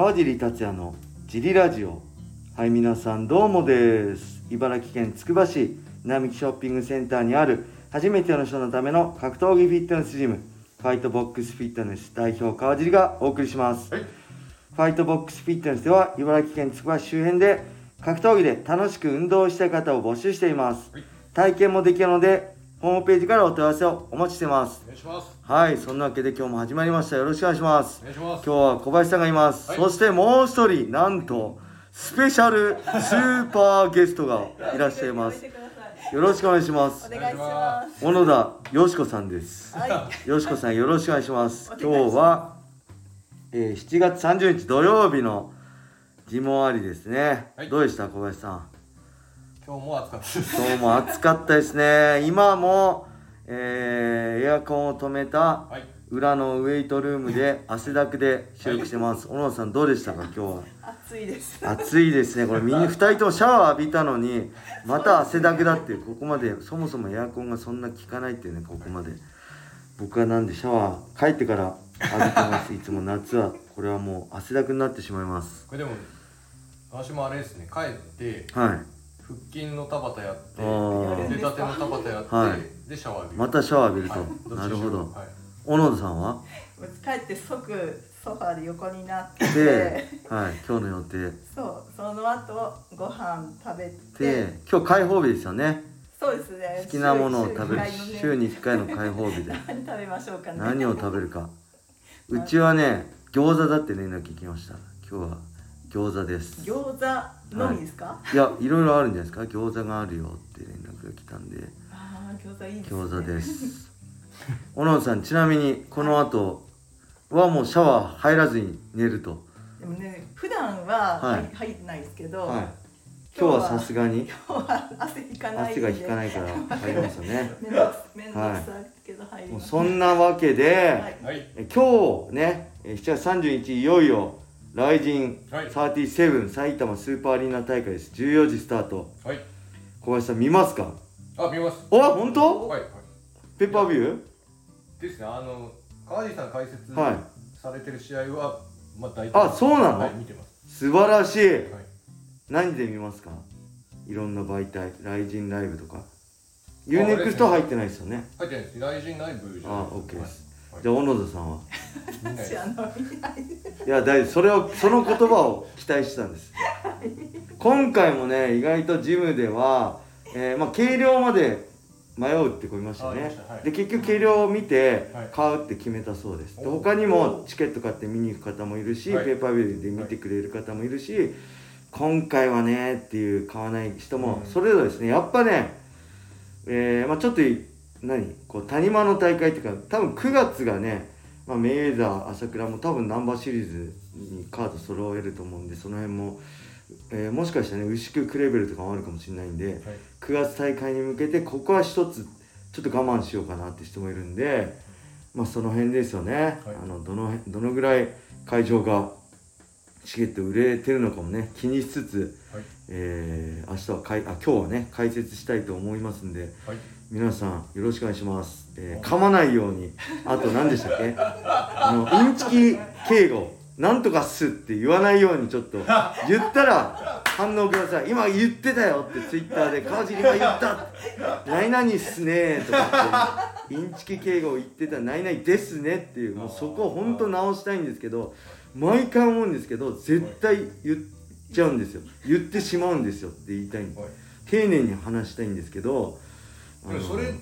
川尻達也のジリラジオはい皆さんどうもです。茨城県つくば市並木ショッピングセンターにある初めての人のための格闘技フィットネスジム。ファイトボックスフィットネス代表川尻がお送りします、はいファイトボックスフィットネスでは茨城県つくば市周辺で格闘技で楽しく運動したい方を募集しています。はい体験もできるのでホームページからお問い合わせをお待ちしてます。お願いします。はいそんなわけで今日も始まりました。よろしくお願いします。お願いします。今日は小林さんがいます、はい。そしてもう一人なんとスペシャルスーパーゲストがいらっしゃいます。よろしくお願いします。お願いします。小野田よしこさんです。はい。よしこさんよろしくお願いします。今日は、えー7月30日土曜日のジモありですね、はい。どうでした小林さん？今日も暑かったです。今日も暑かったですね。今も、えーエアコンを止めたはい。裏のウェイトルームで汗だくで収録してます。小野田さんどうでしたか今日は？暑いです。暑いですね。これみんな2人ともシャワー浴びたのにまた汗だくだっていうここまでそもそもエアコンがそんな効かないっていうねここまで。僕はなんでシャワー帰ってから浴びてます。いつも夏はこれはもう汗だくになってしまいます。これでも私もあれですね。帰ってはい。腹筋の田畑やって腕立ての田畑やって、はい。でシャワー浴びる。またシャワー浴びると、はい。なるほど。はい。小野田さんは？帰って即ソファーで横になって、で、はい、今日の予定。そう、その後ご飯食べて、で今日開放日ですよね。そうですね。好きなものを食べる。週週に1回の開放日で。何食べましょうかね。何を食べるか。うちはね餃子だって連絡聞きました。今日は餃子です。餃子のみですか？い。やいろいろあるんじゃないですか？餃子があるよって連絡が来たんで。ああ、餃子いいです、ね。餃子で。す。小野さんちなみにこの後はもうシャワー入らずに寝ると。でもね、普段ははい。入入ってないですけど、はい。今日はさすがに。今日は汗引かない。汗が引かないから入りますよね。めんどくさいけど入りもうます。そんなわけで、はい。今日ねえ7月30日いよいよライジンはい。37埼玉スーパーアリーナ大会です。14時スタート。はい。小林さん見ますか？あ見ます。あ本当？はいはい。ペッパービュですね。あの川地さん解説はい。されてる試合は、まあ大体あそうなの？はい見てます。素晴らしい。はい。何で見ますか？いろんな媒体。ライジンライブとか。あ UNEXT 入ってないですよね？入ってないです。ライジンライブじゃないあ OK です。はいじゃあ小野田さんは？私いいや大丈夫。それをその言葉を期待してたんです。今回もね意外とジムでは、えーまあ、軽量まで迷うってこいましたね。はい。で結局軽量を見てはい。買うって決めたそうです。でお他にもチケット買って見に行く方もいるし、はい。ペーパービューで見てくれる方もいるし、今回はねっていう買わない人もうん。それぞれですね。やっぱね、えーまあ、ちょっとい何？こう谷間の大会っていうか多分9月がね、まあ、メイウェザー朝倉も多分ナンバーシリーズにカード揃えると思うんでその辺も、えーもしかしたらね牛久クレベルとかもあるかもしれないんで、はい。9月大会に向けてここは一つちょっと我慢しようかなって人もいるんでまあその辺ですよね、はい。あのどの辺どのぐらい会場がチケット売れてるのかもね気にしつつ、はい。えー明日はかいあ今日はね解説したいと思いますんではい皆さんよろしくお願いします、えー噛まないように。あと何でしたっけ？あのインチキ敬語。なんとかっすって言わないようにちょっと言ったら反応ください。今言ってたよってツイッターで川尻が言った。何々っすねとかって。インチキ敬語を言ってた何々ですねっていうもうそこを本当直したいんですけど毎回思うんですけど絶対言っちゃうんですよ。言ってしまうんですよって言いたいんで。すはい。丁寧に話したいんですけどでもそれ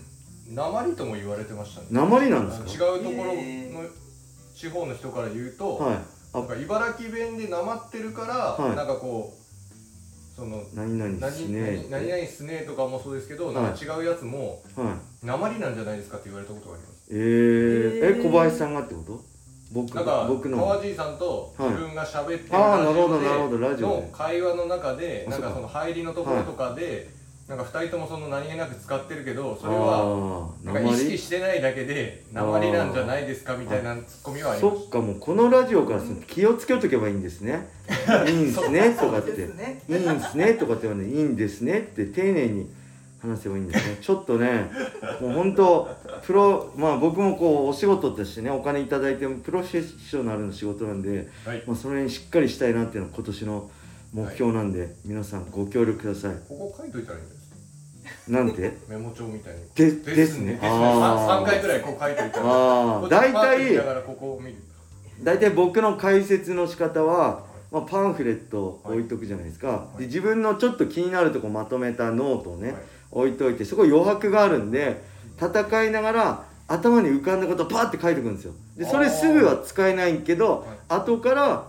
鉛とも言われてましたね。鉛なんですか？違うところへの地方の人から言うと、はい。あ。なんか茨城弁でなまってるから、はい。なんかこうその何々何しね。何何々すねとかもそうですけど、はい。なんか違うやつもはい。鉛なんじゃないですかって言われたことがあります。えー、え小林さんがってこと？僕なんか僕の。川爺さんとはい自分が喋ってるああなラジオでるほどなるほどラジオので会話の中であそっかなんかその入りのところとかで、なんか二人ともその何気なく使ってるけどそれはなんか意識鉛？してないだけで鉛なんじゃないですかみたいなツッコミはありましそっかもうこのラジオからすると気をつけとけばいいんですね。いいんですねとかって。いいんですね。とかって言わないいいんですねって丁寧に話せばいいんですね。ちょっとねもう本当プロまあ僕もこうお仕事としてねお金いただいてもプロフェッショナルの仕事なんで、はい。まあ、それにしっかりしたいなっていうのが今年の目標なんで、皆さんご協力ください。ここ書いといたらいいんですなんて？メモ帳みたいに。でですね。ね。あー。3回くらいこう書いといたら。大体大体僕の解説の仕方は、まあ、パンフレット置いとくじゃないですか、い。で自分のちょっと気になるとこまとめたノートをね、はい。置いといてそこ余白があるんで戦いながら頭に浮かんだことをパッて書いておくんですよ。でそれすぐは使えないけど、後から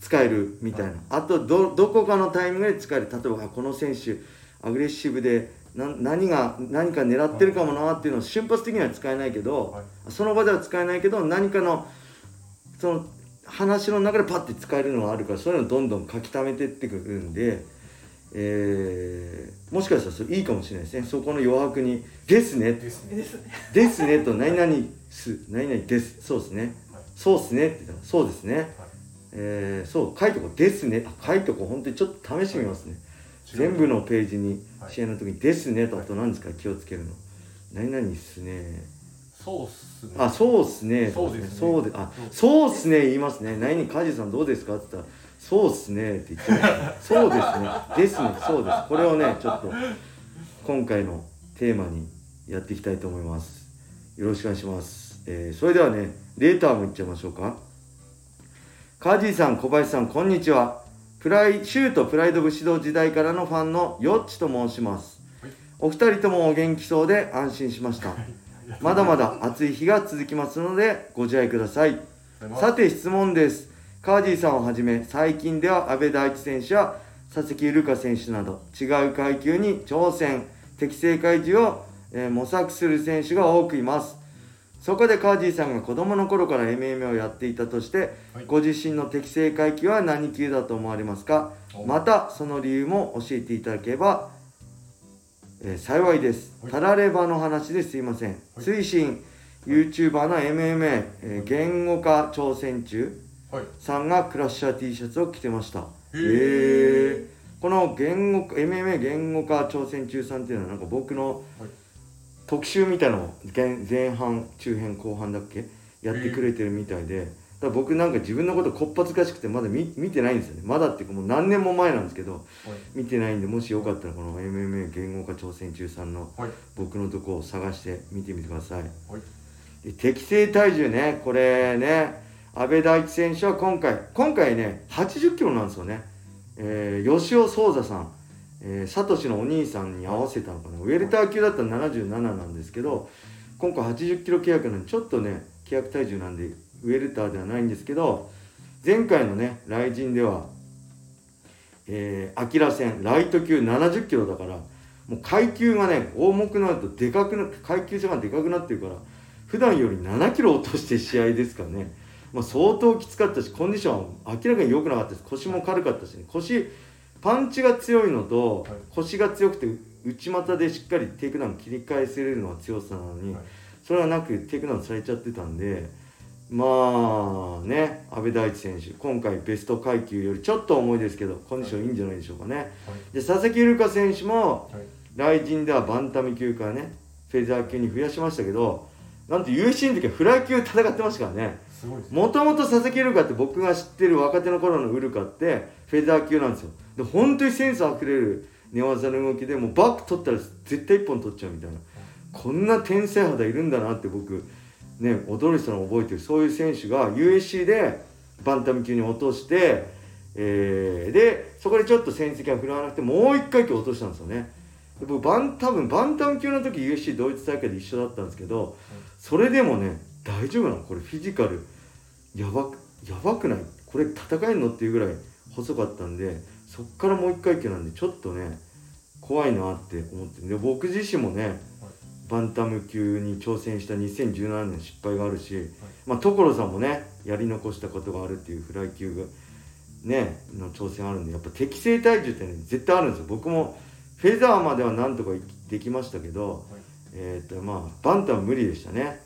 使えるみたいな、あとどどこかのタイミングで使える。例えばあこの選手アグレッシブでな何が何か狙ってるかもなっていうのを瞬発的には使えないけど、はい。その場では使えないけど何かのその話の中でパッて使えるのがあるからそういうのをどんどん書き溜めてってくるんで、えーもしかしたらそれいいかもしれないですね。そこの余白に「ですね」ですね。ですねと何々す何々です。そうですね。はい。そうっすね。って言ったらそうですね。はい。えー、そう書いとこう。ですね。あ書いとこう。本当にちょっと試してみますね全部のページにはい。試合の時に「ですね」とあと何ですか？気をつけるの。何々っすね。そうっすね。あそうっすね。そうですね。そうであそう。っすね。言いますね。何々梶さんどうですか？って言ったらそうっすね。って言ってましたね。そうですね。ですね。そうです。これをねちょっと今回のテーマにやっていきたいと思います。よろしくお願いします、えーそれではねレーターもいっちゃいましょうか。カジーさん小林さんこんにちはプライシュートプライド武士道時代からのファンのヨッチと申します。はい。お二人ともお元気そうで安心しました。まだまだ暑い日が続きますのでご自愛ください。さて質問です。カージーさんをはじめ最近では阿部大地選手や佐々木瑠香選手など違う階級に挑戦。適正開示を、えー模索する選手が多くいますそこでカージーさんが子供の頃から MMA をやっていたとして、はい。ご自身の適正階級は何級だと思われますか？お。またその理由も教えていただければ、えー幸いです。はい。たらればの話ですいません、はい。推進 YouTuber の MMA、えー言語化挑戦中はい。さんがクラッシャー T シャツを着てました。へえこの言語化 MMA 言語化挑戦中さんっていうのはなんか僕のはい特集みたいなのを前前半中編後半だっけ？やってくれてるみたいで。だ僕なんか自分のことこっぱずかしくてまだ見見てないんですよね。まだっていうかもう何年も前なんですけどはい。見てないんでもしよかったらこの MMA 言語化挑戦中さんのはい。僕のとこを探して見てみてください。はい。で適正体重ね。これね阿部大地選手は今回今回ね80キロなんですよね、えー吉尾壮座さん、えー、サトシのお兄さんに合わせたのかな。ウェルター級だったら77なんですけど今回80キロ契約なんでちょっとね契約体重なんでウェルターではないんですけど前回のね RIZINではえー、アキラ戦ライト級70キロだからもう階級がね重くなるとでかくな階級差がでかくなってるから普段より7キロ落として試合ですからね、まあ、相当きつかったしコンディションは明らかに良くなかったです腰も軽かったしね。腰パンチが強いのとはい。腰が強くて内股でしっかりテイクダウン切り返せれるのが強さなのに、はい。それはなくテイクダウンされちゃってたんでまあね阿部大地選手今回ベスト階級よりちょっと重いですけどコンディションいいんじゃないでしょうかね、で佐々木瑠香選手もはい。来神ではバンタム級からねフェザー級に増やしましたけどなんと UFC の時はフライ級戦ってましたからね。もともと佐々木瑠香って僕が知ってる若手の頃のウルカってフェザー級なんですよ。で本当にセンスあふれる寝技の動きでもうバック取ったら絶対一本取っちゃうみたいな。こんな天才肌いるんだなって僕ね驚いてたのを覚えてる。そういう選手が USC でバンタム級に落として、えーでそこでちょっと戦績が振るわなくてもう一回級落としたんですよね。で僕バン多分バンタム級の時 USC 同一大会で一緒だったんですけどそれでもね大丈夫なの。これフィジカル。やばくやばくない？これ戦えんの？っていうぐらい細かったんでそっからもう一回級なんでちょっとね怖いなって思ってで僕自身もねバンタム級に挑戦した2017年失敗があるし、まあ、所さんもねやり残したことがあるっていうフライ級がねの挑戦あるんでやっぱ適正体重ってね絶対あるんですよ。僕もフェザーまではなんとかできましたけど、えっ、とまあバンタム無理でしたね。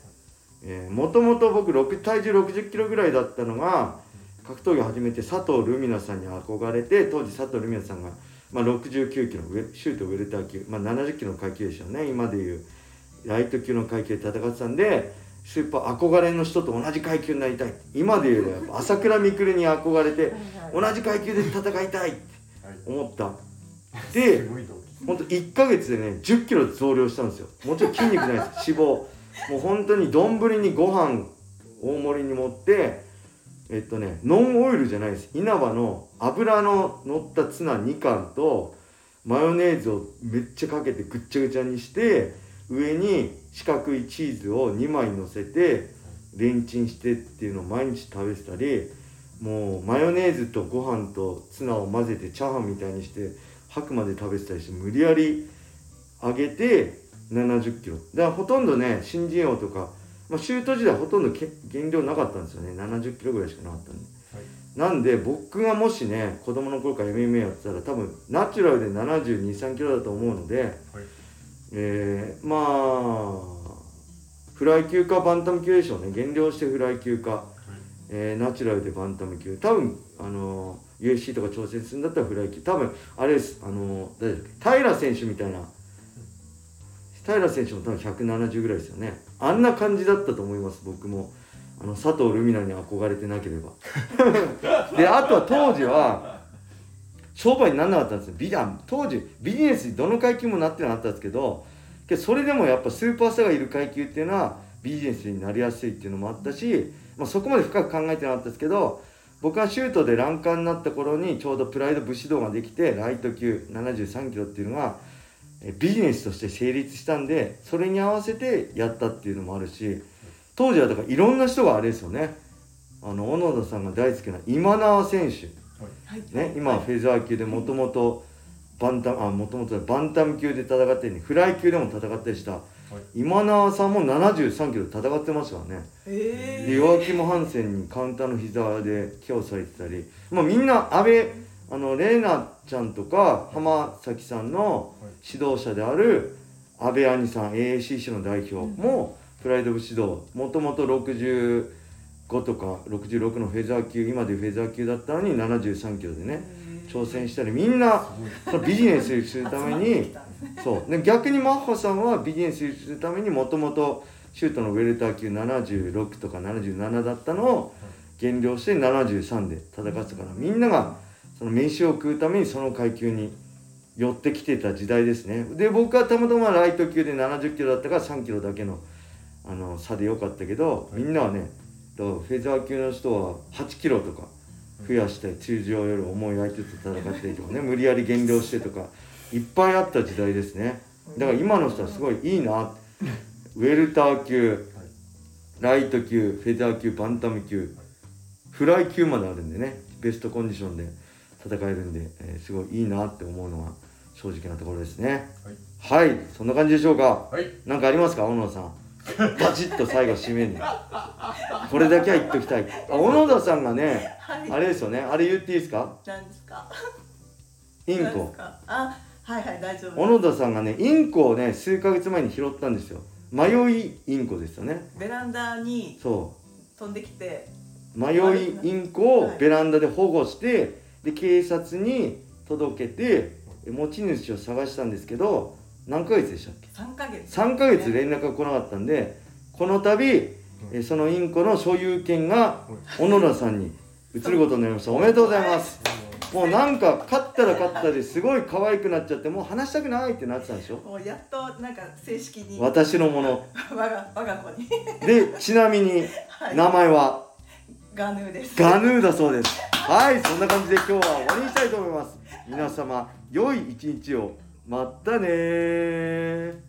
もともと僕6体重60キロぐらいだったのが格闘技を始めて佐藤ルミナさんに憧れて当時佐藤ルミナさんが、まあ、69キロシュートウェルター級、まあ、70キロの階級でしょうね。今でいうライト級の階級で戦ってたんでスーパー憧れの人と同じ階級になりたい。今で言うとやっぱ 朝倉未来に憧れて同じ階級で戦いたいって思った。ですごい動機。ほんと1ヶ月でね1 0キロ増量したんですよ。もちろん筋肉ないです。脂肪。もう本当に丼にご飯大盛りに盛ってえっとねノンオイルじゃないです。稲葉の油の乗ったツナ2貫とマヨネーズをめっちゃかけてぐっちゃぐちゃにして上に四角いチーズを2枚乗せてレンチンしてっていうのを毎日食べてたりもうマヨネーズとご飯とツナを混ぜてチャーハンみたいにして吐くまで食べてたりして無理やり上げて70キロ。だからほとんどね新人王とか、まあ、シュート時代ほとんどけ減量なかったんですよね。70キロぐらいしかなかったんで、なんで僕がもしね子供の頃から MMA やってたら多分ナチュラルで7 2 3キロだと思うので、えー、まあフライ級かバンタム級でしょうね。減量してフライ級か、えーナチュラルでバンタム級。多分あのー UFC とか挑戦するんだったらフライ級。多分あれです。あのー誰だっけ？平選手みたいな平選手も多分170ぐらいですよね。あんな感じだったと思います僕も。あの佐藤ルミナに憧れてなければ。であとは当時は商売にならなかったんですよ。ビ当時ビジネスにどの階級もなってなかったんですけどそれでもやっぱスーパースターがいる階級っていうのはビジネスになりやすいっていうのもあったし、まあ、そこまで深く考えてなかったですけど僕がシュートでランカーになった頃にちょうどプライド武士道ができてライト級73キロっていうのがビジネスとして成立したんでそれに合わせてやったっていうのもあるし当時はだからいろんな人があれですよね。あの小野田さんが大好きな今縄選手。ね、今はフェザー級でもともとバンタムあもともとバンタム級で戦ってるのにフライ級でも戦ったりした、今永さんも73キロで戦ってますからねえでヨアキム・ハンセンにカウンターの膝でケアされてたり、まあ、みんな安倍あのレイナちゃんとか浜崎さんの指導者である安倍兄さん AACC の代表もプライド武士道もともと65とか66のフェザー級今でフェザー級だったのに73キロでね挑戦したりみんなビジネスするために そう。で逆にマッハさんはビジネスするためにもともとシュートのウェルター級76とか77だったのを減量して73で戦ってたからみんながその飯を食うためにその階級に寄ってきてた時代ですね。で僕はたまたまライト級で70キロだったから3キロだけのあの差でよかったけどみんなはねだからフェザー級の人は8キロとか増やして通常より重い相手と戦ってとかね 無理やり減量してとかいっぱいあった時代ですね。だから今の人はすごいいいな。ウェルター級ライト級フェザー級バンタム級フライ級まであるんでねベストコンディションで戦えるんで、えーすごいいいなって思うのが正直なところですね。はい、そんな感じでしょうか？はい。何かありますか？小野田さん。バチッと最後締めに。これだけは言っときたい。あ小野田さんがねはい。あれですよね。あれ言っていいですか？何ですか？インコ。あはいはい大丈夫小野田さんがねインコをね数ヶ月前に拾ったんですよ。迷いインコですよね。ベランダにそ飛んできて。う迷いインコをベランダで保護してで警察に届けて持ち主を探したんですけど何ヶ月でしたっけ？3ヶ月。3ヶ月連絡が来なかったんでこの度えそのインコの所有権が小野田さんに移ることになりました。おめでとうございます。もうなんか勝ったら勝ったですごい可愛くなっちゃってもう話したくないってなってたんでしょ？もうやっとなんか正式に。我私のもの。が我が子に。でちなみに はい。名前は？ガヌーです。ガヌーだそうです。はいそんな感じで今日は終わりにしたいと思います。皆様良い一日を。またねー。